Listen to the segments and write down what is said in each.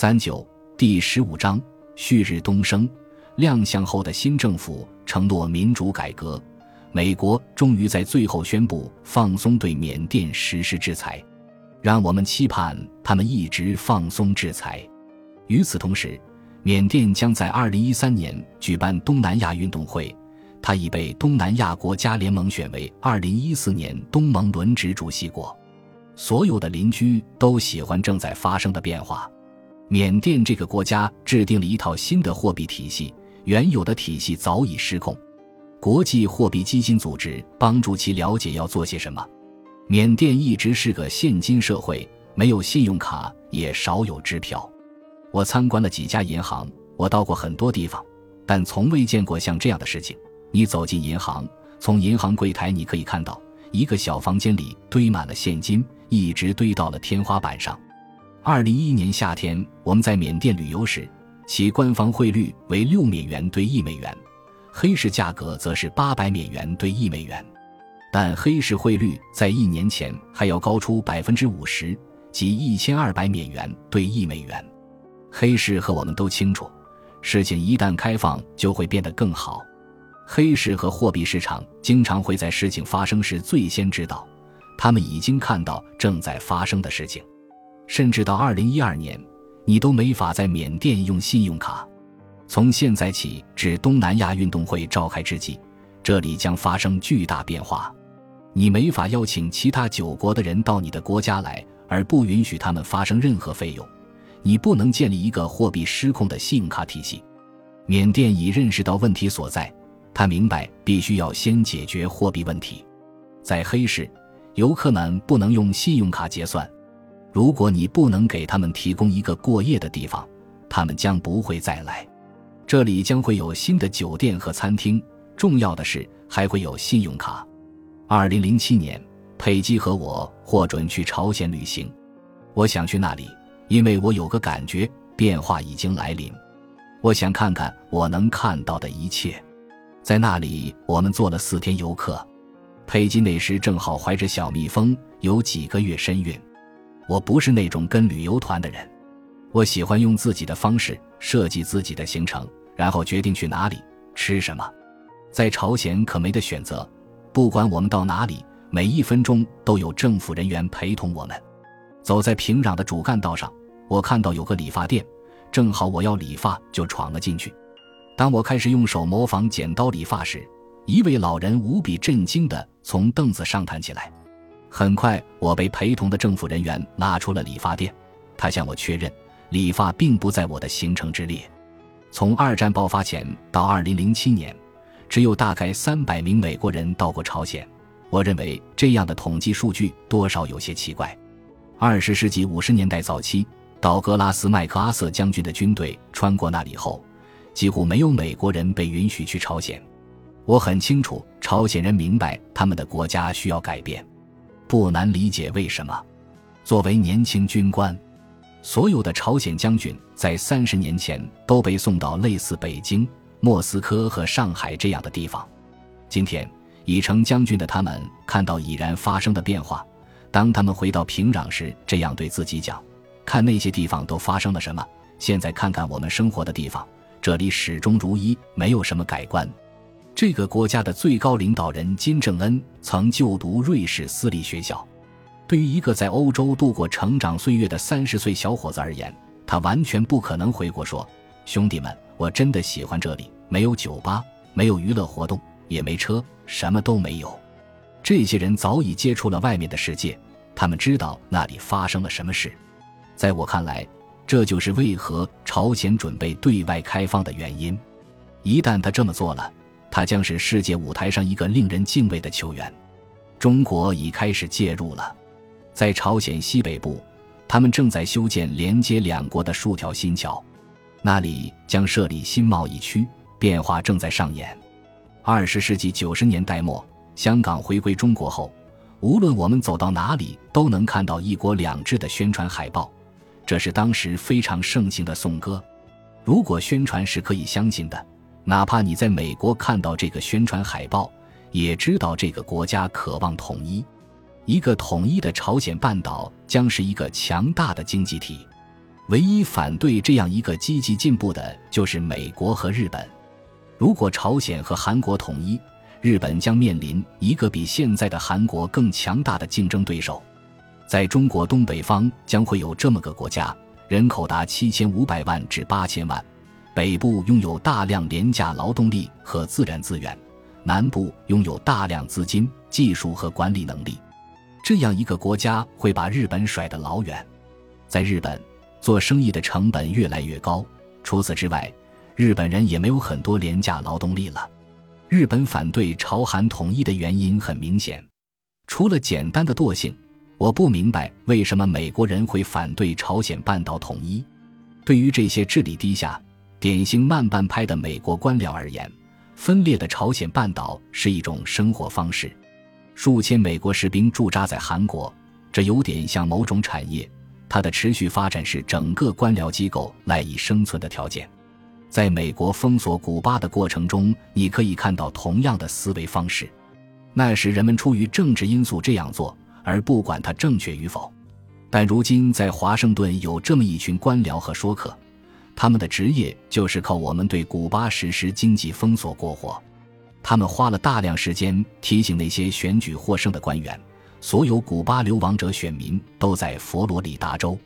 三九第十五章旭日东升。亮相后的新政府承诺民主改革，美国终于在最后宣布放松对缅甸实施制裁。让我们期盼他们一直放松制裁。与此同时，缅甸将在二零一三年举办东南亚运动会，它已被东南亚国家联盟选为二零一四年东盟轮值主席国。所有的邻居都喜欢正在发生的变化。缅甸这个国家制定了一套新的货币体系，原有的体系早已失控。国际货币基金组织帮助其了解要做些什么。缅甸一直是个现金社会，没有信用卡，也少有支票。我参观了几家银行，我到过很多地方，但从未见过像这样的事情。你走进银行，从银行柜台你可以看到一个小房间里堆满了现金，一直堆到了天花板上。二零一一年夏天，我们在缅甸旅游时，其官方汇率为六美元兑一美元，黑市价格则是八百美元兑一美元，但黑市汇率在一年前还要高出百分之五十，即一千二百美元兑一美元。黑市和我们都清楚，事情一旦开放就会变得更好。黑市和货币市场经常会在事情发生时最先知道，他们已经看到正在发生的事情。甚至到二零一二年，你都没法在缅甸用信用卡。从现在起至东南亚运动会召开之际，这里将发生巨大变化。你没法邀请其他九国的人到你的国家来，而不允许他们发生任何费用。你不能建立一个货币失控的信用卡体系。缅甸已认识到问题所在，他明白必须要先解决货币问题。在黑市，游客们不能用信用卡结算。如果你不能给他们提供一个过夜的地方，他们将不会再来。这里将会有新的酒店和餐厅。重要的是，还会有信用卡。二零零七年，佩姬和我获准去朝鲜旅行。我想去那里。因为我有个感觉，变化已经来临。我想看看我能看到的一切。在那里，我们做了四天游客。佩姬那时正好怀着小蜜蜂，有几个月身孕。我不是那种跟旅游团的人，我喜欢用自己的方式设计自己的行程，然后决定去哪里吃什么。在朝鲜可没得选择，不管我们到哪里，每一分钟都有政府人员陪同我们。走在平壤的主干道上。我看到有个理发店，正好我要理发，就闯了进去。当我开始用手模仿剪刀理发时，一位老人无比震惊地从凳子上弹起来。很快，我被陪同的政府人员拉出了理发店。他向我确认，理发并不在我的行程之列。从二战爆发前到二零零七年，只有大概三百名美国人到过朝鲜。我认为这样的统计数据多少有些奇怪。二十世纪五十年代早期。道格拉斯·麦克阿瑟将军的军队穿过那里后，几乎没有美国人被允许去朝鲜。我很清楚，朝鲜人明白他们的国家需要改变，不难理解为什么。作为年轻军官，所有的朝鲜将军在三十年前都被送到类似北京、莫斯科和上海这样的地方。今天，已成将军的他们看到已然发生的变化。当他们回到平壤时，这样对自己讲。看那些地方都发生了什么？现在看看我们生活的地方，这里始终如一，没有什么改观。这个国家的最高领导人金正恩曾就读瑞士私立学校。对于一个在欧洲度过成长岁月的三十岁小伙子而言，他完全不可能回国说：“兄弟们，我真的喜欢这里，没有酒吧，没有娱乐活动，也没车，什么都没有。”这些人早已接触了外面的世界，他们知道那里发生了什么事。在我看来，这就是为何朝鲜准备对外开放的原因。一旦他这么做了，他将是世界舞台上一个令人敬畏的球员。中国已开始介入了，在朝鲜西北部，他们正在修建连接两国的数条新桥，那里将设立新贸易区，变化正在上演。二十世纪九十年代末，香港回归中国后，无论我们走到哪里，都能看到“一国两制”的宣传海报。这是当时非常盛行的颂歌。如果宣传是可以相信的，哪怕你在美国看到这个宣传海报，也知道这个国家渴望统一。一个统一的朝鲜半岛将是一个强大的经济体。唯一反对这样一个积极进步的就是美国和日本。如果朝鲜和韩国统一，日本将面临一个比现在的韩国更强大的竞争对手。在中国东北方将会有这么个国家，人口达七千五百万至八千万，北部拥有大量廉价劳动力和自然资源，南部拥有大量资金、技术和管理能力。这样一个国家会把日本甩得老远。在日本。做生意的成本越来越高。除此之外，日本人也没有很多廉价劳动力了。日本反对朝韩统一的原因很明显，除了简单的惰性，我不明白为什么美国人会反对朝鲜半岛统一。对于这些智力低下、典型慢半拍的美国官僚而言，分裂的朝鲜半岛是一种生活方式。数千美国士兵驻扎在韩国，这有点像某种产业。它的持续发展是整个官僚机构赖以生存的条件。在美国封锁古巴的过程中，你可以看到同样的思维方式。那时人们出于政治因素这样做，而不管它正确与否。但如今在华盛顿有这么一群官僚和说客，他们的职业就是靠我们对古巴实施经济封锁过活。他们花了大量时间提醒那些选举获胜的官员。所有古巴流亡者选民都在佛罗里达州。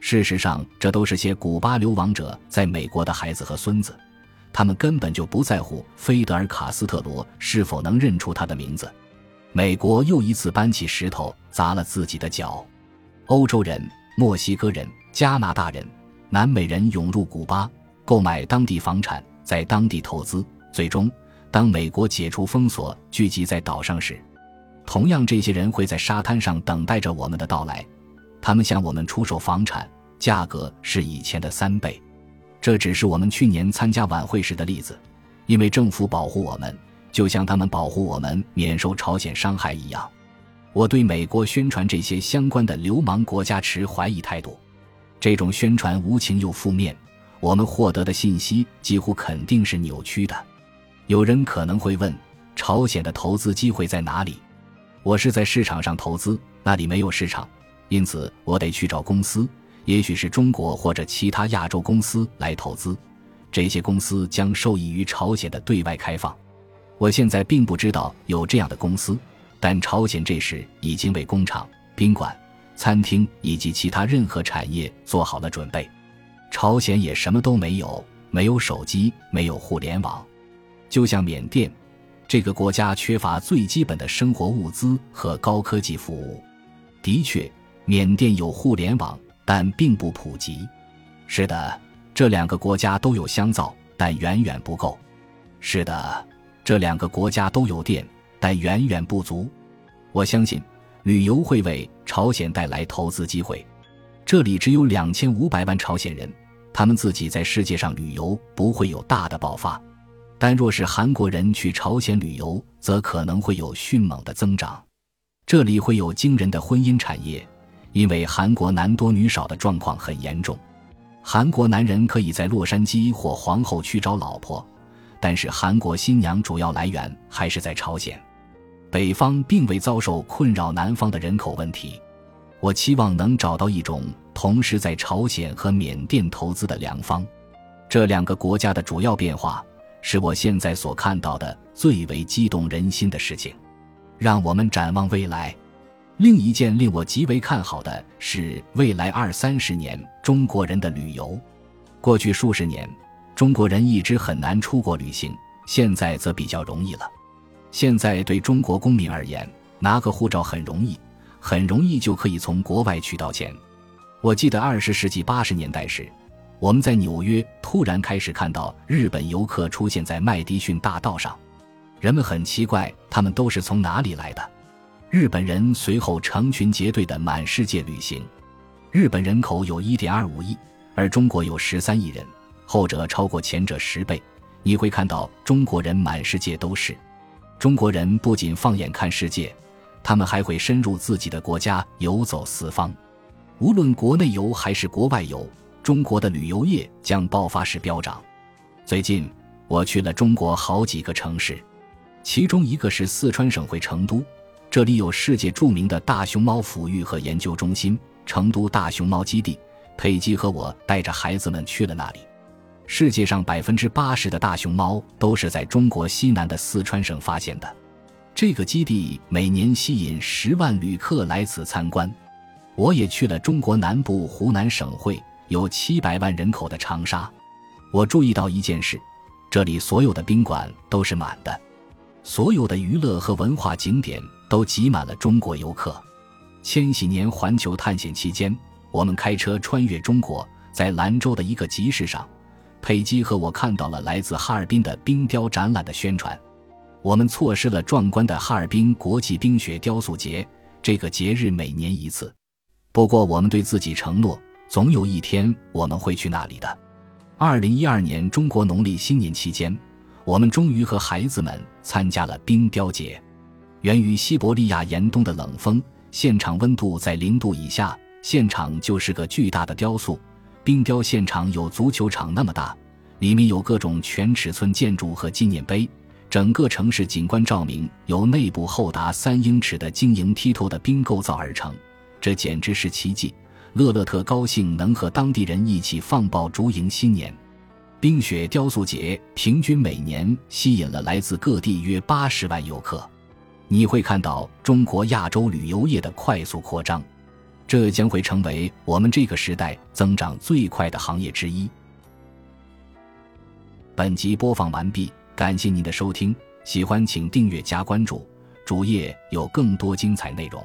事实上，这都是些古巴流亡者在美国的孩子和孙子。他们根本就不在乎菲德尔·卡斯特罗是否能认出他的名字。美国又一次搬起石头砸了自己的脚。欧洲人、墨西哥人、加拿大人、南美人涌入古巴，购买当地房产，在当地投资。最终，当美国解除封锁，聚集在岛上时，同样，这些人会在沙滩上等待着我们的到来。他们向我们出售房产，价格是以前的三倍。这只是我们去年参加晚会时的例子。因为政府保护我们，就像他们保护我们免受朝鲜伤害一样。我对美国宣传这些相关的流氓国家持怀疑态度。这种宣传无情又负面，我们获得的信息几乎肯定是扭曲的。有人可能会问：朝鲜的投资机会在哪里？我是在市场上投资，那里没有市场，因此我得去找公司，也许是中国或者其他亚洲公司来投资。这些公司将受益于朝鲜的对外开放。我现在并不知道有这样的公司，但朝鲜这时已经为工厂、宾馆、餐厅以及其他任何产业做好了准备。朝鲜也什么都没有，没有手机，没有互联网，就像缅甸。这个国家缺乏最基本的生活物资和高科技服务。的确，缅甸有互联网，但并不普及。是的，这两个国家都有香皂，但远远不够。是的，这两个国家都有电，但远远不足。我相信，旅游会为朝鲜带来投资机会。这里只有两千五百万朝鲜人，他们自己在世界上旅游不会有大的爆发。但若是韩国人去朝鲜旅游，则可能会有迅猛的增长。这里会有惊人的婚姻产业，因为韩国男多女少的状况很严重。韩国男人可以在洛杉矶或皇后区找老婆，但是韩国新娘主要来源还是在朝鲜。北方并未遭受困扰南方的人口问题。我期望能找到一种同时在朝鲜和缅甸投资的良方。这两个国家的主要变化。是我现在所看到的最为激动人心的事情。让我们展望未来。另一件令我极为看好的是未来二三十年中国人的旅游。过去数十年，中国人一直很难出国旅行，现在则比较容易了。现在对中国公民而言，拿个护照很容易，很容易就可以从国外取到钱。我记得二十世纪八十年代时。我们在纽约突然开始看到日本游客出现在麦迪逊大道上，人们很奇怪，他们都是从哪里来的？日本人随后成群结队的满世界旅行。日本人口有一点二五亿，而中国有十三亿人，后者超过前者十倍。你会看到中国人满世界都是。中国人不仅放眼看世界，他们还会深入自己的国家游走四方，无论国内游还是国外游。中国的旅游业将爆发式飙涨。最近我去了中国好几个城市，其中一个是四川省会成都，这里有世界著名的大熊猫抚育和研究中心——成都大熊猫基地，佩姬和我带着孩子们去了那里。世界上百分之八十的大熊猫都是在中国西南的四川省发现的。这个基地每年吸引十万旅客来此参观。我也去了中国南部湖南省会有七百万人口的长沙。我注意到一件事：这里所有的宾馆都是满的，所有的娱乐和文化景点都挤满了中国游客。千禧年环球探险期间，我们开车穿越中国，在兰州的一个集市上，佩姬和我看到了来自哈尔滨的冰雕展览的宣传。我们错失了壮观的哈尔滨国际冰雪雕塑节。这个节日每年一次，不过我们对自己承诺，总有一天我们会去那里的。二零一二年中国农历新年期间，我们终于和孩子们参加了冰雕节。源于西伯利亚严冬的冷风。现场温度在零度以下，现场就是个巨大的雕塑。冰雕现场有足球场那么大，里面有各种全尺寸建筑和纪念碑。整个城市景观照明由内部厚达三英尺的晶莹剔透的冰构造而成，这简直是奇迹。乐乐特高兴能和当地人一起放爆竹迎新年。冰雪雕塑节平均每年吸引了来自各地约八十万游客。你会看到中国亚洲旅游业的快速扩张，这将会成为我们这个时代增长最快的行业之一。本集播放完毕，感谢您的收听，喜欢请订阅加关注，主页有更多精彩内容。